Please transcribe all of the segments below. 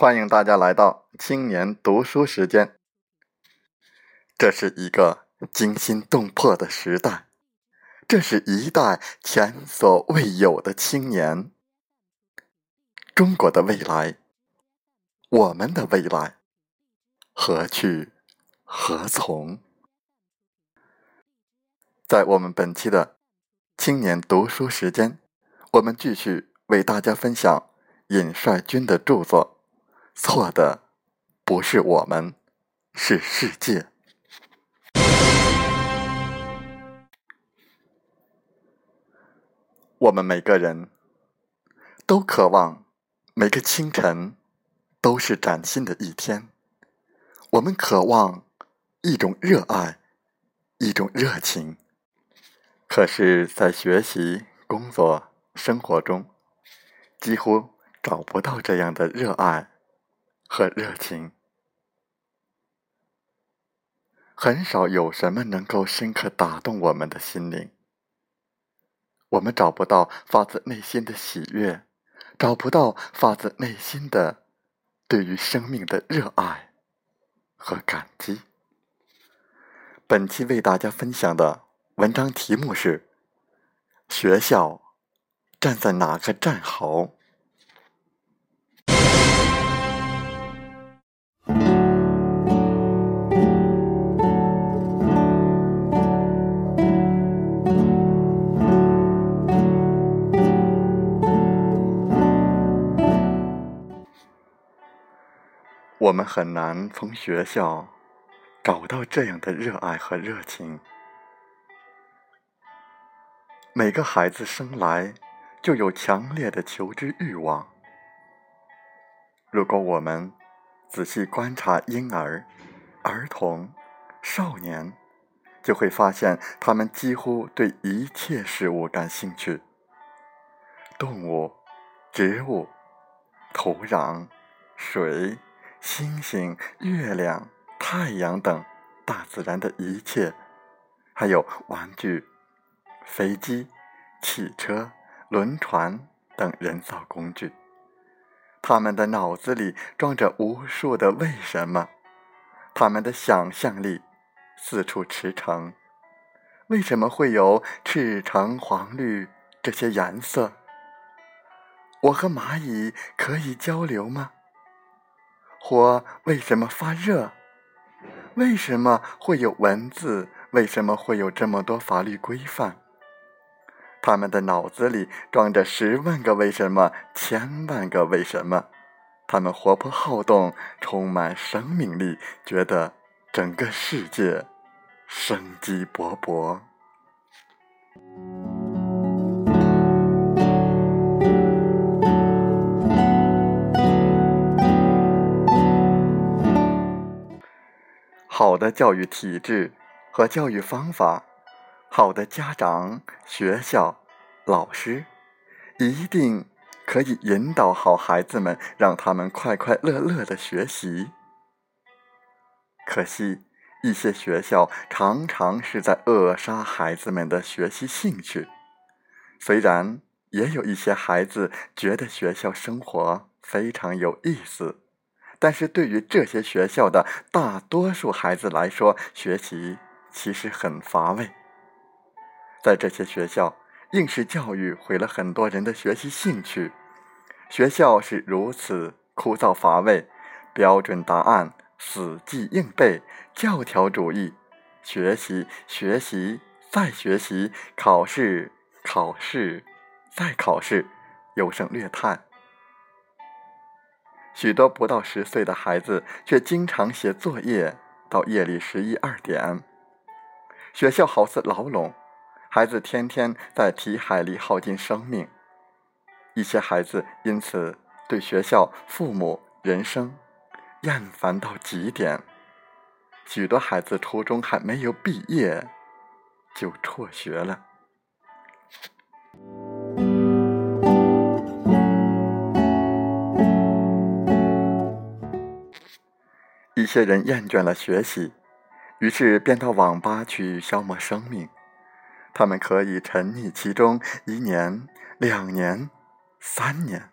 欢迎大家来到青年读书时间。这是一个惊心动魄的时代，这是一代前所未有的青年。中国的未来，我们的未来，何去何从？在我们本期的青年读书时间，我们继续为大家分享尹帅军的著作。错的不是我们，是世界。我们每个人都渴望每个清晨都是崭新的一天。我们渴望一种热爱，一种热情。可是，在学习、工作、生活中，几乎找不到这样的热爱。和热情，很少有什么能够深刻打动我们的心灵。我们找不到发自内心的喜悦，找不到发自内心的对于生命的热爱和感激。本期为大家分享的文章题目是：学校站在哪个战壕？我们很难从学校找到这样的热爱和热情。每个孩子生来就有强烈的求知欲望。如果我们仔细观察婴儿、儿童、少年，就会发现他们几乎对一切事物感兴趣：动物、植物、土壤、水。星星、月亮、太阳等大自然的一切，还有玩具、飞机、汽车、轮船等人造工具，他们的脑子里装着无数的为什么，他们的想象力四处驰骋。为什么会有赤橙黄绿这些颜色？我和蚂蚁可以交流吗？火为什么发热？为什么会有文字？为什么会有这么多法律规范？他们的脑子里装着十万个为什么，千万个为什么。他们活泼好动，充满生命力，觉得整个世界生机勃勃。的教育体制和教育方法，好的家长、学校、老师，一定可以引导好孩子们，让他们快快乐乐的学习。可惜，一些学校常常是在扼杀孩子们的学习兴趣。虽然也有一些孩子觉得学校生活非常有意思。但是对于这些学校的大多数孩子来说，学习其实很乏味。在这些学校，应试教育毁了很多人的学习兴趣。学校是如此枯燥乏味，标准答案、死记硬背、教条主义，学习、学习再学习，考试、考试再考试，优胜劣汰。许多不到十岁的孩子却经常写作业到夜里十一二点。学校好似牢笼，孩子天天在题海里耗尽生命。一些孩子因此对学校、父母、人生厌烦到极点。许多孩子初中还没有毕业就辍学了。一些人厌倦了学习，于是便到网吧去消磨生命。他们可以沉溺其中一年、两年、三年，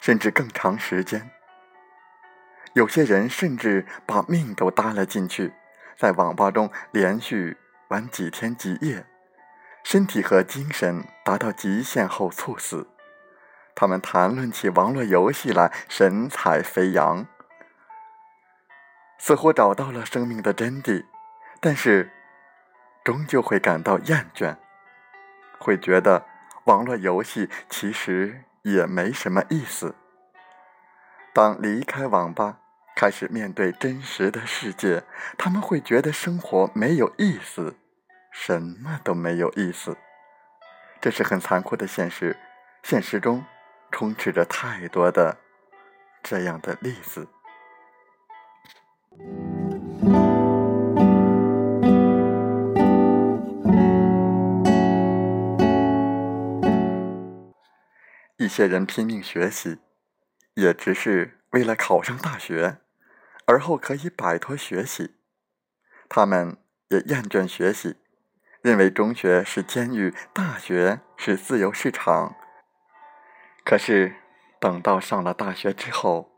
甚至更长时间。有些人甚至把命都搭了进去，在网吧中连续玩几天几夜，身体和精神达到极限后猝死。他们谈论起网络游戏来神采飞扬，似乎找到了生命的真谛，但是终究会感到厌倦，会觉得网络游戏其实也没什么意思。当离开网吧，开始面对真实的世界，他们会觉得生活没有意思，什么都没有意思。这是很残酷的现实，现实中充斥着太多的这样的例子。一些人拼命学习。也只是为了考上大学，而后可以摆脱学习。他们也厌倦学习，认为中学是监狱，大学是自由市场。可是，等到上了大学之后，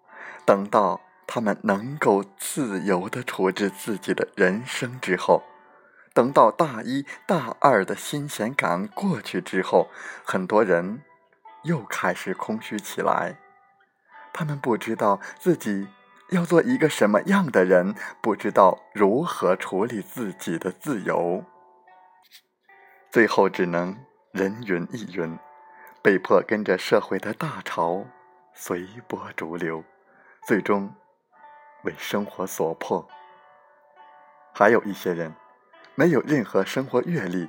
等到他们能够自由的处置自己的人生之后，等到大一、大二的新鲜感过去之后，很多人又开始空虚起来。他们不知道自己要做一个什么样的人，不知道如何处理自己的自由，最后只能人云亦云，被迫跟着社会的大潮随波逐流，最终为生活所迫。还有一些人没有任何生活阅历，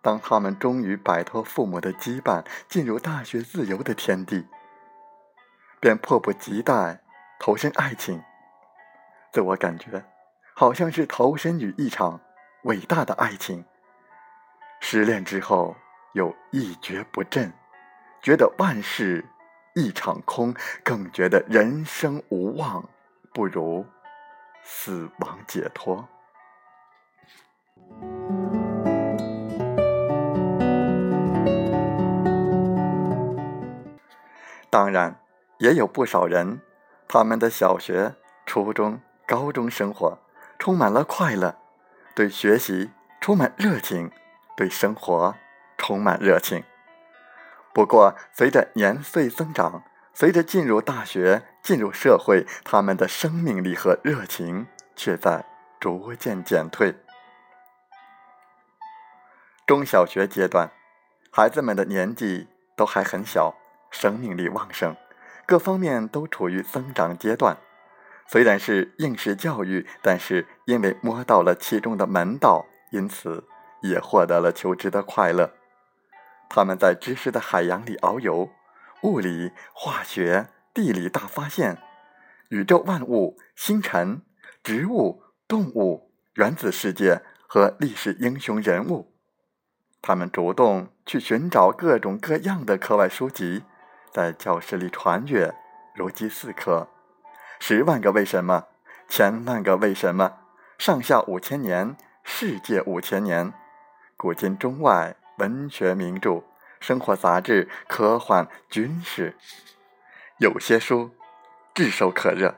当他们终于摆脱父母的羁绊，进入大学自由的天地。便迫不及待投身爱情，自我感觉好像是投身于一场伟大的爱情。失恋之后又一蹶不振，觉得万事一场空，更觉得人生无望，不如死亡解脱。当然。也有不少人，他们的小学、初中、高中生活充满了快乐，对学习充满热情，对生活充满热情。不过，随着年岁增长，随着进入大学、进入社会，他们的生命力和热情却在逐渐减退。中小学阶段，孩子们的年纪都还很小，生命力旺盛。各方面都处于增长阶段，虽然是应试教育，但是因为摸到了其中的门道，因此也获得了求知的快乐。他们在知识的海洋里遨游，物理、化学、地理大发现，宇宙万物、星辰、植物、动物、原子世界和历史英雄人物，他们主动去寻找各种各样的课外书籍。在教室里传阅，如饥似渴，十万个为什么，千万个为什么，上下五千年，世界五千年，古今中外文学名著、生活杂志、科幻、军事，有些书炙手可热，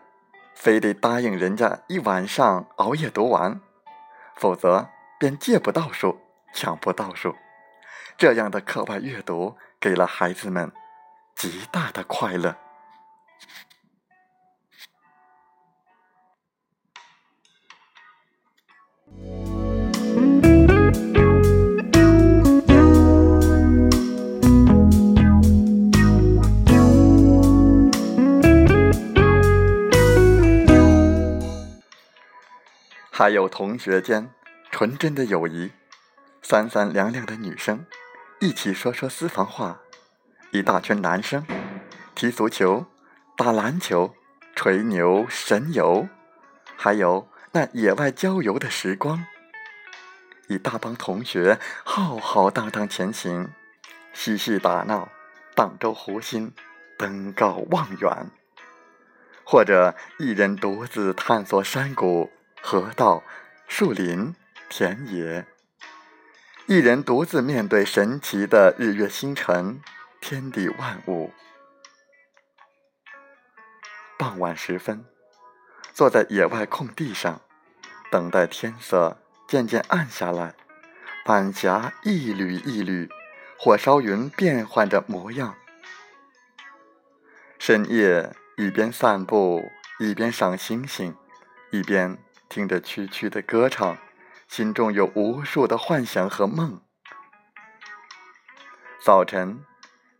非得答应人家一晚上熬夜读完，否则便借不到书，抢不到书。这样的课外阅读给了孩子们。极大的快乐。还有同学间纯真的友谊，三三两两的女生一起说说私房话。一大群男生踢足球、打篮球、吹牛神游，还有那野外郊游的时光。一大帮同学浩浩荡荡前行，嬉戏打闹，荡舟湖心，登高望远；或者一人独自探索山谷、河道、树林、田野；一人独自面对神奇的日月星辰。天地万物。傍晚时分，坐在野外空地上，等待天色渐渐暗下来，晚霞一缕一缕，火烧云变换着模样。深夜一边散步，一边赏星星，一边听着蛐蛐的歌唱，心中有无数的幻想和梦。早晨，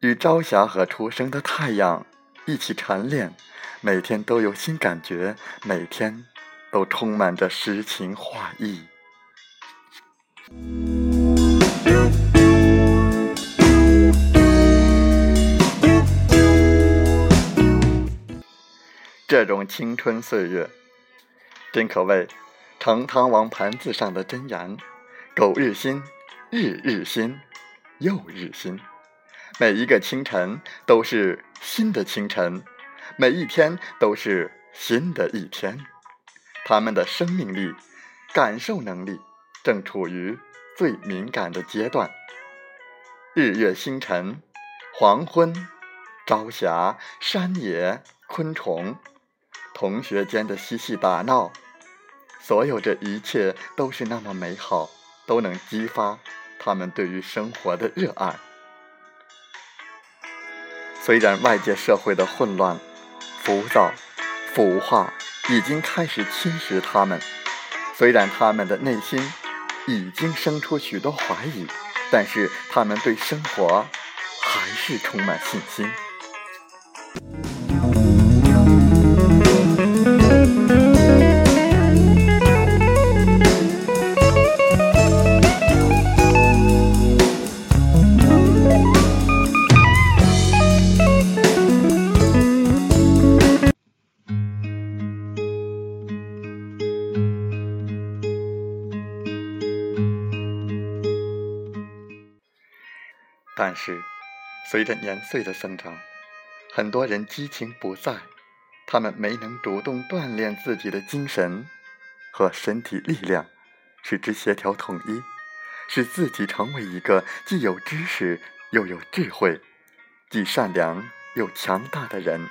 与朝霞和初升的太阳一起晨练，每天都有新感觉，每天都充满着诗情画意。这种青春岁月，真可谓盛汤王盘子上的真言：苟日新，日日新。又日新，每一个清晨都是新的清晨，每一天都是新的一天。他们的生命力、感受能力正处于最敏感的阶段。日月星辰、黄昏、朝霞、山野、昆虫、同学间的嬉戏打闹，所有这一切都是那么美好，都能激发。他们对于生活的热爱，虽然外界社会的混乱、浮躁、腐化已经开始侵蚀他们，虽然他们的内心已经生出许多怀疑，但是他们对生活还是充满信心。但是，随着年岁的增长，很多人激情不在，他们没能主动锻炼自己的精神和身体力量，使之协调统一，使自己成为一个既有知识又有智慧、既善良又强大的人。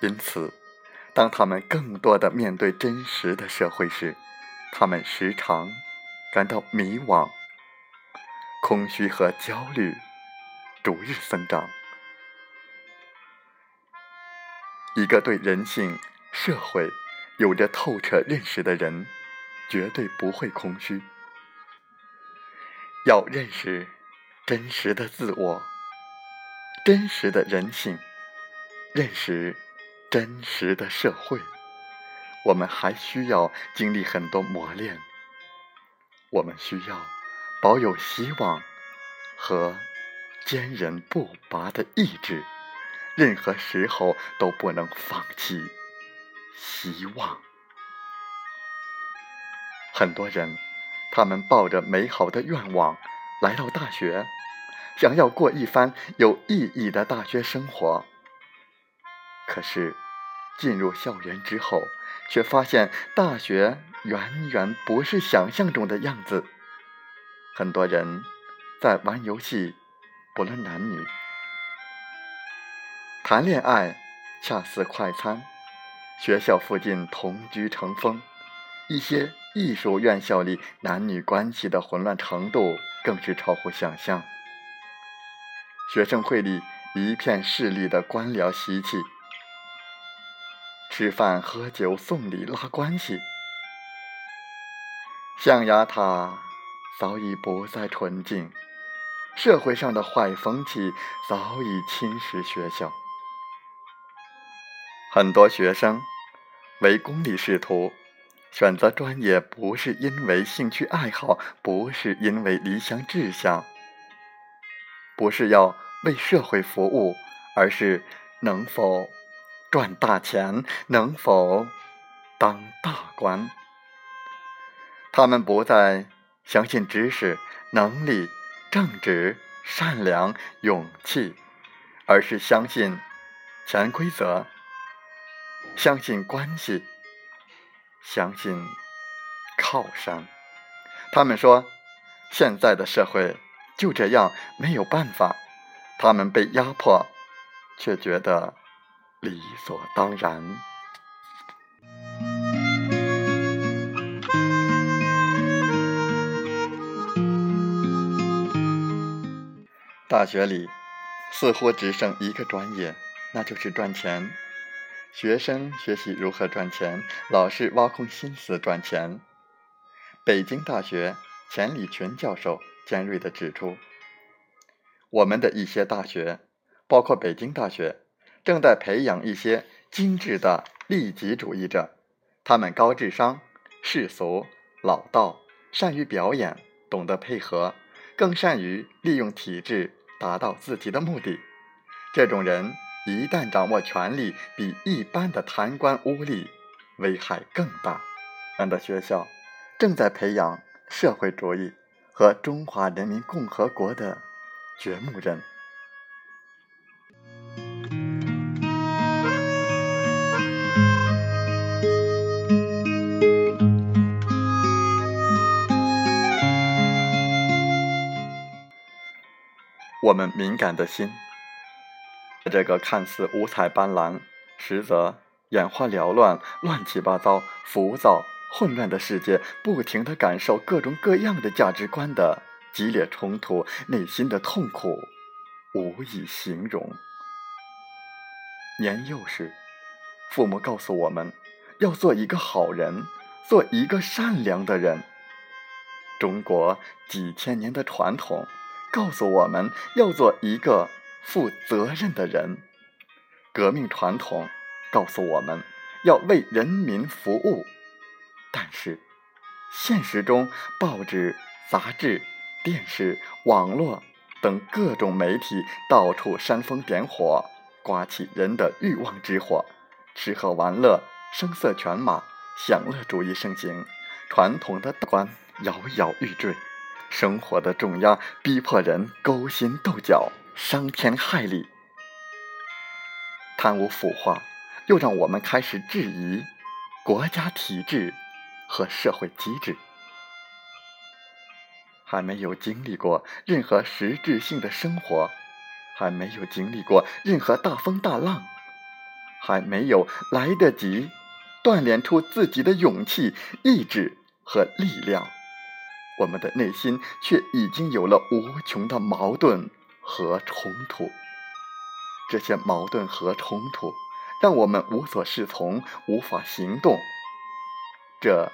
因此，当他们更多的面对真实的社会时，他们时常感到迷惘、空虚和焦虑。逐日增长。一个对人性、社会有着透彻认识的人，绝对不会空虚。要认识真实的自我、真实的人性，认识真实的社会，我们还需要经历很多磨练。我们需要保有希望和。坚韧不拔的意志，任何时候都不能放弃希望。很多人，他们抱着美好的愿望来到大学，想要过一番有意义的大学生活。可是，进入校园之后，却发现大学远远不是想象中的样子。很多人在玩游戏。不论男女，谈恋爱恰似快餐。学校附近同居成风，一些艺术院校里男女关系的混乱程度更是超乎想象。学生会里一片势力的官僚习气，吃饭喝酒送礼拉关系，象牙塔早已不再纯净。社会上的坏风气早已侵蚀学校，很多学生为功利仕途，选择专业不是因为兴趣爱好，不是因为理想志向，不是要为社会服务，而是能否赚大钱，能否当大官。他们不再相信知识、能力。正直、善良、勇气，而是相信潜规则，相信关系，相信靠山。他们说，现在的社会就这样，没有办法。他们被压迫，却觉得理所当然。大学里似乎只剩一个专业，那就是赚钱。学生学习如何赚钱，老师挖空心思赚钱。北京大学钱理群教授尖锐地指出，我们的一些大学，包括北京大学，正在培养一些精致的利己主义者。他们高智商、世俗、老道，善于表演，懂得配合，更善于利用体制达到自己的目的。这种人。一旦掌握权力，比一般的贪官污吏危害更大。俺的学校正在培养社会主义和中华人民共和国的掘墓人。我们敏感的心。这个看似五彩斑斓，实则眼花缭乱、乱七八糟、浮躁、混乱的世界，不停地感受各种各样的价值观的激烈冲突，内心的痛苦无以形容。年幼时，父母告诉我们要做一个好人，做一个善良的人。中国几千年的传统告诉我们要做一个。负责任的人，革命传统告诉我们要为人民服务，但是现实中，报纸、杂志、电视、网络等各种媒体到处煽风点火，刮起人的欲望之火，吃喝玩乐、声色犬马、享乐主义盛行，传统的观摇摇欲坠，生活的重压逼迫人勾心斗角。伤天害理，贪污腐化，又让我们开始质疑国家体制和社会机制。还没有经历过任何实质性的生活，还没有经历过任何大风大浪，还没有来得及锻炼出自己的勇气、意志和力量，我们的内心却已经有了无穷的矛盾。和冲突，这些矛盾和冲突让我们无所适从，无法行动。这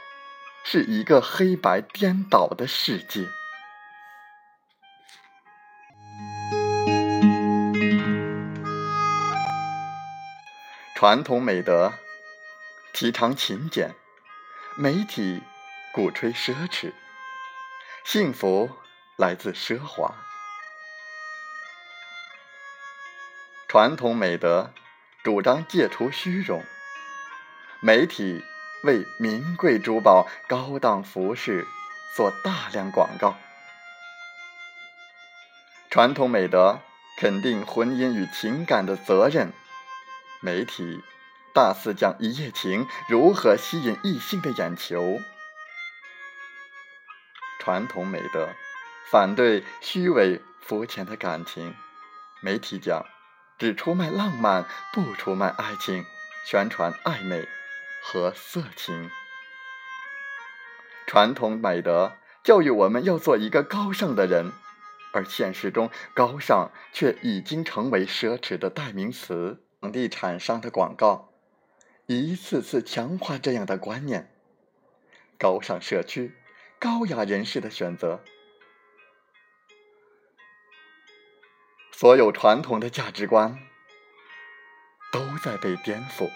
是一个黑白颠倒的世界。传统美德提倡勤俭，媒体鼓吹奢侈，幸福来自奢华。传统美德主张戒除虚荣，媒体为名贵珠宝、高档服饰做大量广告。传统美德肯定婚姻与情感的责任，媒体大肆讲一夜情如何吸引异性的眼球。传统美德反对虚伪肤浅的感情，媒体讲。只出卖浪漫，不出卖爱情，宣传暧昧和色情。传统美德教育我们要做一个高尚的人，而现实中，高尚却已经成为奢侈的代名词。房地产商的广告一次次强化这样的观念：高尚社区，高雅人士的选择。所有传统的价值观都在被颠覆。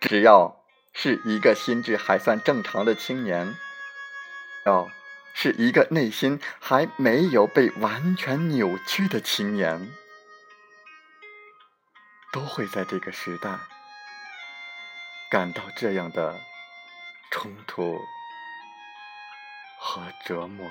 只要是一个心智还算正常的青年，要是一个内心还没有被完全扭曲的青年，都会在这个时代感到这样的。冲突和折磨。